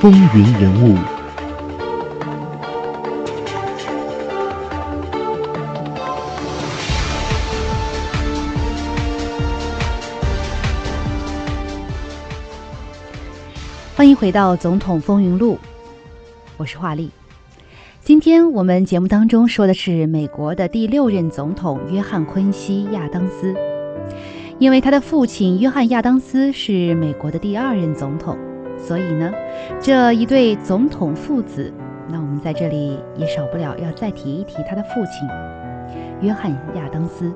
风云人物。欢迎回到《总统风云录》，我是华丽。今天我们节目当中说的是美国的第六任总统约翰·昆西·亚当斯，因为他的父亲约翰·亚当斯是美国的第二任总统，所以呢，这一对总统父子，那我们在这里也少不了要再提一提他的父亲约翰·亚当斯。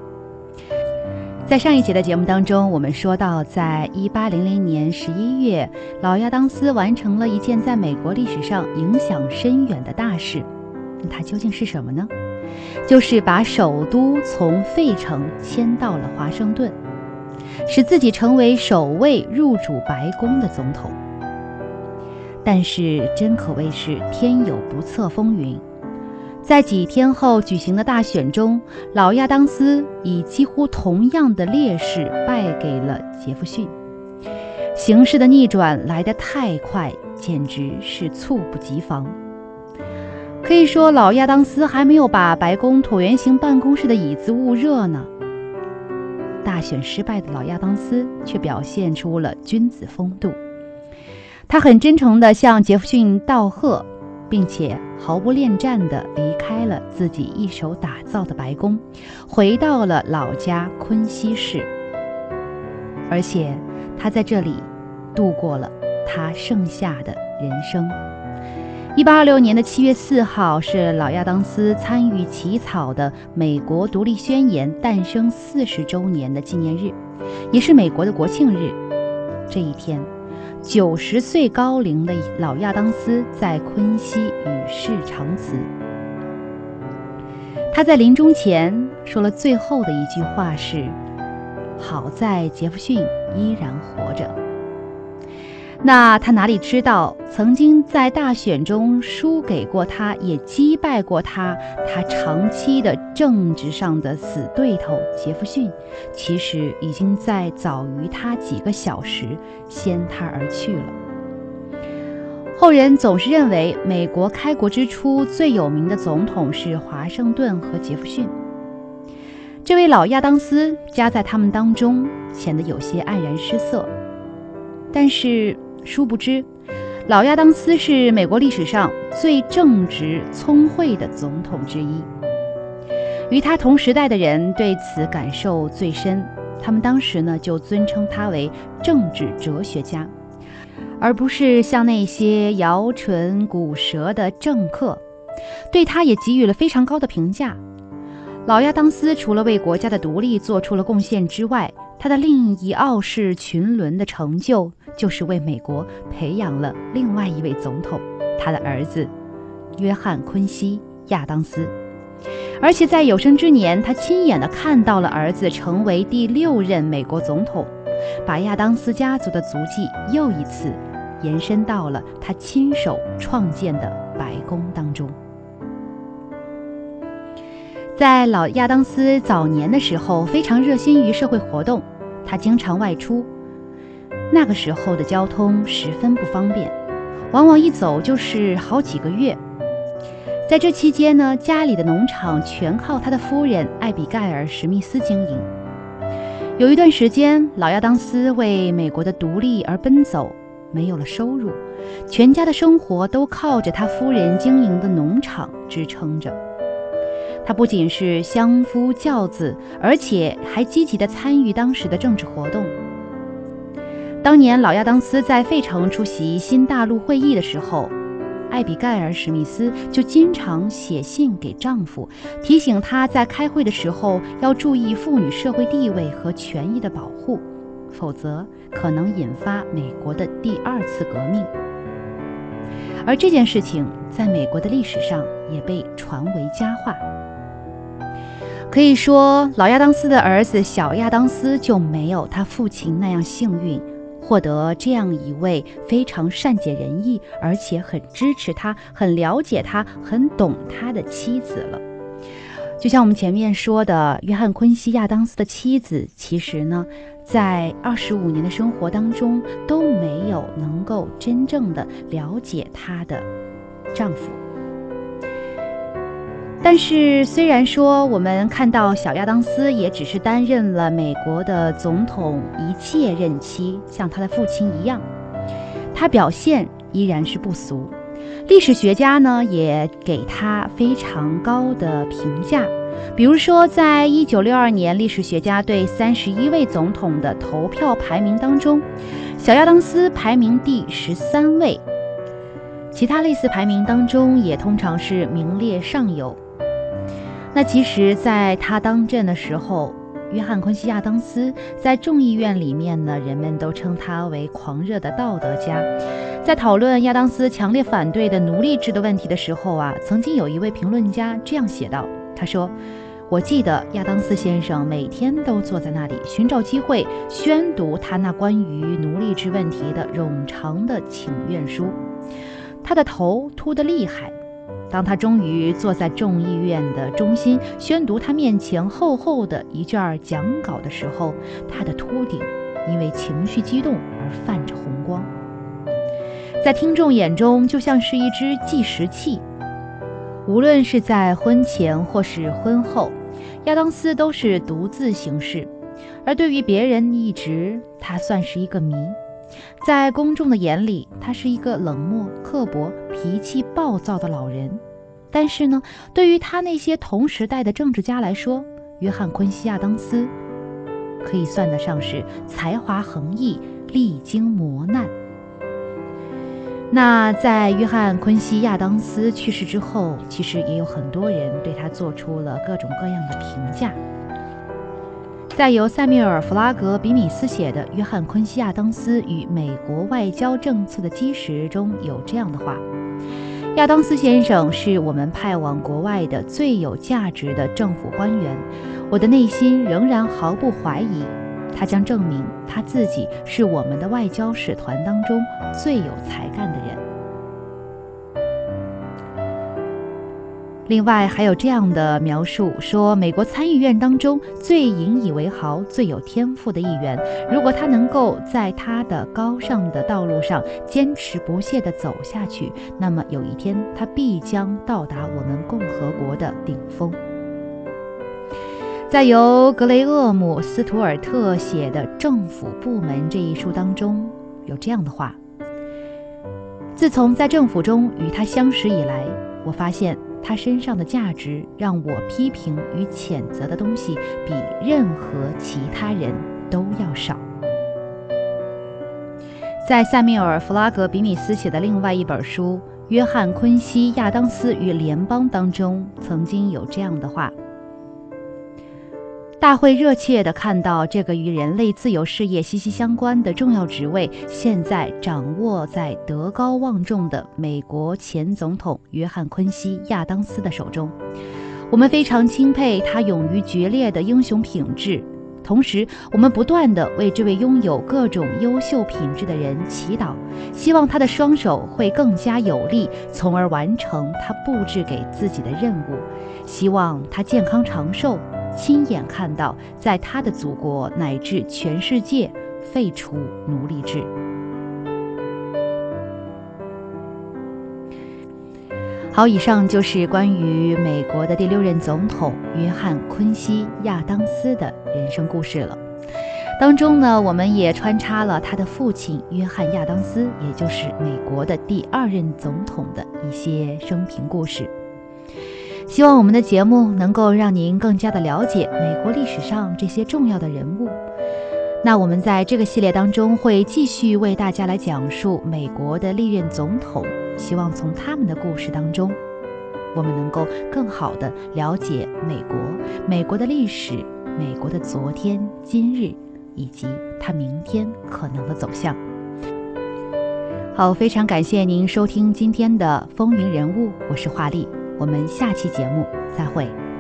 在上一节的节目当中，我们说到，在一八零零年十一月，老亚当斯完成了一件在美国历史上影响深远的大事。它究竟是什么呢？就是把首都从费城迁到了华盛顿，使自己成为首位入主白宫的总统。但是，真可谓是天有不测风云，在几天后举行的大选中，老亚当斯以几乎同样的劣势败给了杰弗逊。形势的逆转来得太快，简直是猝不及防。可以说，老亚当斯还没有把白宫椭圆形办公室的椅子捂热呢。大选失败的老亚当斯却表现出了君子风度，他很真诚地向杰弗逊道贺，并且毫不恋战地离开了自己一手打造的白宫，回到了老家昆西市。而且，他在这里度过了他剩下的人生。一八二六年的七月四号是老亚当斯参与起草的《美国独立宣言》诞生四十周年的纪念日，也是美国的国庆日。这一天，九十岁高龄的老亚当斯在昆西与世长辞。他在临终前说了最后的一句话是：“好在杰弗逊依然活着。”那他哪里知道，曾经在大选中输给过他，也击败过他，他长期的政治上的死对头杰弗逊，其实已经在早于他几个小时先他而去了。后人总是认为，美国开国之初最有名的总统是华盛顿和杰弗逊，这位老亚当斯夹在他们当中，显得有些黯然失色。但是。殊不知，老亚当斯是美国历史上最正直、聪慧的总统之一。与他同时代的人对此感受最深，他们当时呢就尊称他为政治哲学家，而不是像那些摇唇鼓舌的政客。对他也给予了非常高的评价。老亚当斯除了为国家的独立做出了贡献之外，他的另一傲视群伦的成就。就是为美国培养了另外一位总统，他的儿子约翰·昆西·亚当斯，而且在有生之年，他亲眼的看到了儿子成为第六任美国总统，把亚当斯家族的足迹又一次延伸到了他亲手创建的白宫当中。在老亚当斯早年的时候，非常热心于社会活动，他经常外出。那个时候的交通十分不方便，往往一走就是好几个月。在这期间呢，家里的农场全靠他的夫人艾比盖尔·史密斯经营。有一段时间，老亚当斯为美国的独立而奔走，没有了收入，全家的生活都靠着他夫人经营的农场支撑着。他不仅是相夫教子，而且还积极地参与当时的政治活动。当年老亚当斯在费城出席新大陆会议的时候，艾比盖尔·史密斯就经常写信给丈夫，提醒他在开会的时候要注意妇女社会地位和权益的保护，否则可能引发美国的第二次革命。而这件事情在美国的历史上也被传为佳话。可以说，老亚当斯的儿子小亚当斯就没有他父亲那样幸运。获得这样一位非常善解人意，而且很支持他、很了解他、很懂他的妻子了。就像我们前面说的，约翰·昆西亚当斯的妻子，其实呢，在二十五年的生活当中都没有能够真正的了解她的丈夫。但是，虽然说我们看到小亚当斯也只是担任了美国的总统一届任期，像他的父亲一样，他表现依然是不俗。历史学家呢也给他非常高的评价，比如说，在一九六二年，历史学家对三十一位总统的投票排名当中，小亚当斯排名第十三位，其他类似排名当中也通常是名列上游。那其实，在他当政的时候。约翰·昆西亚当斯在众议院里面呢，人们都称他为狂热的道德家。在讨论亚当斯强烈反对的奴隶制的问题的时候啊，曾经有一位评论家这样写道：“他说，我记得亚当斯先生每天都坐在那里，寻找机会宣读他那关于奴隶制问题的冗长的请愿书，他的头秃得厉害。”当他终于坐在众议院的中心宣读他面前厚厚的一卷讲稿的时候，他的秃顶因为情绪激动而泛着红光，在听众眼中就像是一只计时器。无论是在婚前或是婚后，亚当斯都是独自行事，而对于别人一直他算是一个谜。在公众的眼里，他是一个冷漠、刻薄、脾气暴躁的老人。但是呢，对于他那些同时代的政治家来说，约翰·昆西亚当斯可以算得上是才华横溢、历经磨难。那在约翰·昆西亚当斯去世之后，其实也有很多人对他做出了各种各样的评价。在由塞缪尔·弗拉格比米斯写的《约翰·昆西亚当斯与美国外交政策的基石》中有这样的话：“亚当斯先生是我们派往国外的最有价值的政府官员，我的内心仍然毫不怀疑，他将证明他自己是我们的外交使团当中最有才干的人。”另外还有这样的描述说，美国参议院当中最引以为豪、最有天赋的议员，如果他能够在他的高尚的道路上坚持不懈地走下去，那么有一天他必将到达我们共和国的顶峰。在由格雷厄姆·斯图尔特写的《政府部门》这一书当中，有这样的话：自从在政府中与他相识以来，我发现。他身上的价值让我批评与谴责的东西比任何其他人都要少。在塞缪尔·弗拉格比米斯写的另外一本书《约翰·昆西亚当斯与联邦》当中，曾经有这样的话。大会热切地看到这个与人类自由事业息息相关的重要职位，现在掌握在德高望重的美国前总统约翰·昆西亚当斯的手中。我们非常钦佩他勇于决裂的英雄品质，同时我们不断地为这位拥有各种优秀品质的人祈祷，希望他的双手会更加有力，从而完成他布置给自己的任务。希望他健康长寿。亲眼看到，在他的祖国乃至全世界废除奴隶制。好，以上就是关于美国的第六任总统约翰·昆西亚当斯的人生故事了。当中呢，我们也穿插了他的父亲约翰·亚当斯，也就是美国的第二任总统的一些生平故事。希望我们的节目能够让您更加的了解美国历史上这些重要的人物。那我们在这个系列当中会继续为大家来讲述美国的历任总统，希望从他们的故事当中，我们能够更好的了解美国、美国的历史、美国的昨天、今日以及它明天可能的走向。好，非常感谢您收听今天的风云人物，我是华丽。我们下期节目再会。